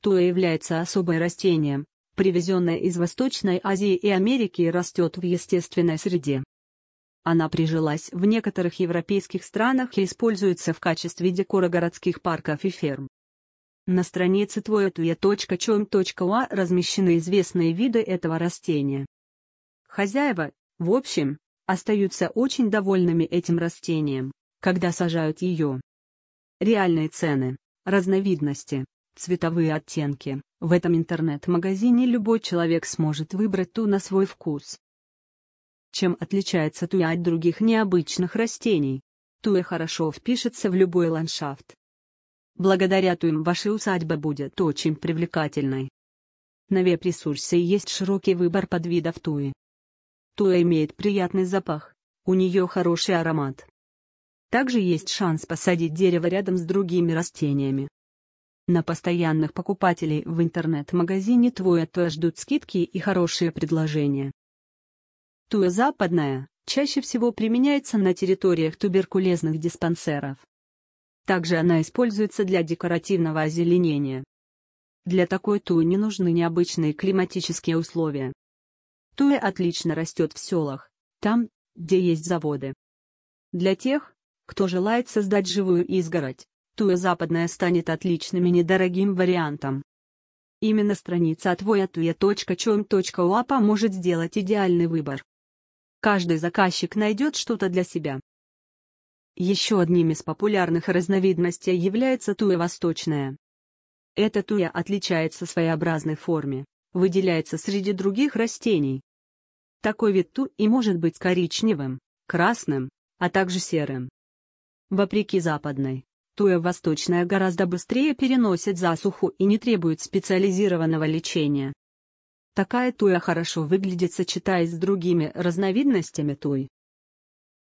Туя является особым растением, привезенное из Восточной Азии и Америки и растет в естественной среде. Она прижилась в некоторых европейских странах и используется в качестве декора городских парков и ферм. На странице твоятуя.чем.ua размещены известные виды этого растения. Хозяева, в общем, остаются очень довольными этим растением, когда сажают ее. Реальные цены, разновидности, цветовые оттенки. В этом интернет-магазине любой человек сможет выбрать ту на свой вкус. Чем отличается туя от других необычных растений? Туя хорошо впишется в любой ландшафт. Благодаря туям ваша усадьба будет очень привлекательной. На веб-ресурсе есть широкий выбор подвидов туи. Туя имеет приятный запах, у нее хороший аромат. Также есть шанс посадить дерево рядом с другими растениями. На постоянных покупателей в интернет-магазине Туя ждут скидки и хорошие предложения. Туя западная чаще всего применяется на территориях туберкулезных диспансеров. Также она используется для декоративного озеленения. Для такой туи не нужны необычные климатические условия. Туя отлично растет в селах, там, где есть заводы. Для тех, кто желает создать живую изгородь, Туя западная станет отличным и недорогим вариантом. Именно страница твоятуя.чем.ua поможет сделать идеальный выбор. Каждый заказчик найдет что-то для себя. Еще одним из популярных разновидностей является туя восточная. Эта туя отличается своеобразной форме, выделяется среди других растений. Такой вид туи может быть коричневым, красным, а также серым. Вопреки западной, Туя восточная гораздо быстрее переносит засуху и не требует специализированного лечения. Такая туя хорошо выглядит сочетаясь с другими разновидностями туй.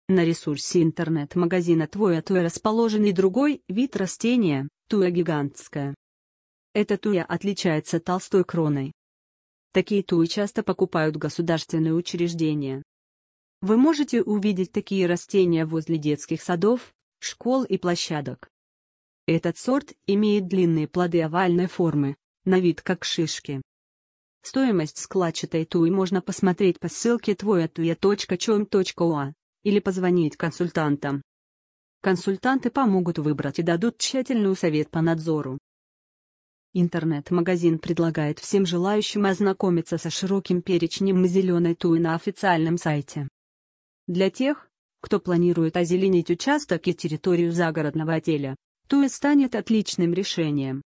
На ресурсе интернет-магазина Твоя Туя расположен и другой вид растения, туя гигантская. Эта туя отличается толстой кроной. Такие туи часто покупают государственные учреждения. Вы можете увидеть такие растения возле детских садов, школ и площадок. Этот сорт имеет длинные плоды овальной формы, на вид как шишки. Стоимость складчатой туи можно посмотреть по ссылке твоятуя.чем.ua или позвонить консультантам. Консультанты помогут выбрать и дадут тщательный совет по надзору. Интернет-магазин предлагает всем желающим ознакомиться со широким перечнем зеленой туи на официальном сайте. Для тех, кто планирует озеленить участок и территорию загородного отеля, Туя станет отличным решением.